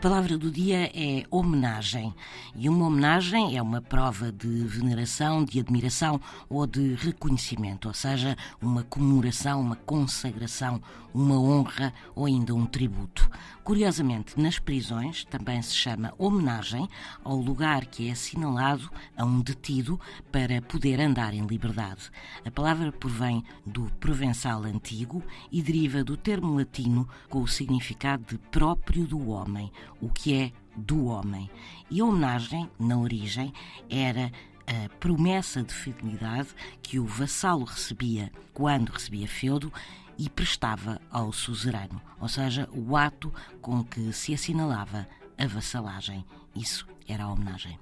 palavra do dia é homenagem. E uma homenagem é uma prova de veneração, de admiração ou de reconhecimento, ou seja, uma comemoração, uma consagração, uma honra ou ainda um tributo. Curiosamente, nas prisões também se chama homenagem ao lugar que é assinalado a um detido para poder andar em liberdade. A palavra provém do provençal antigo e deriva do termo latino com o significado de próprio do homem, o que é do homem. E a homenagem, na origem, era a promessa de fidelidade que o vassalo recebia quando recebia feudo e prestava ao suzerano, ou seja, o ato com que se assinalava a vassalagem. Isso era a homenagem.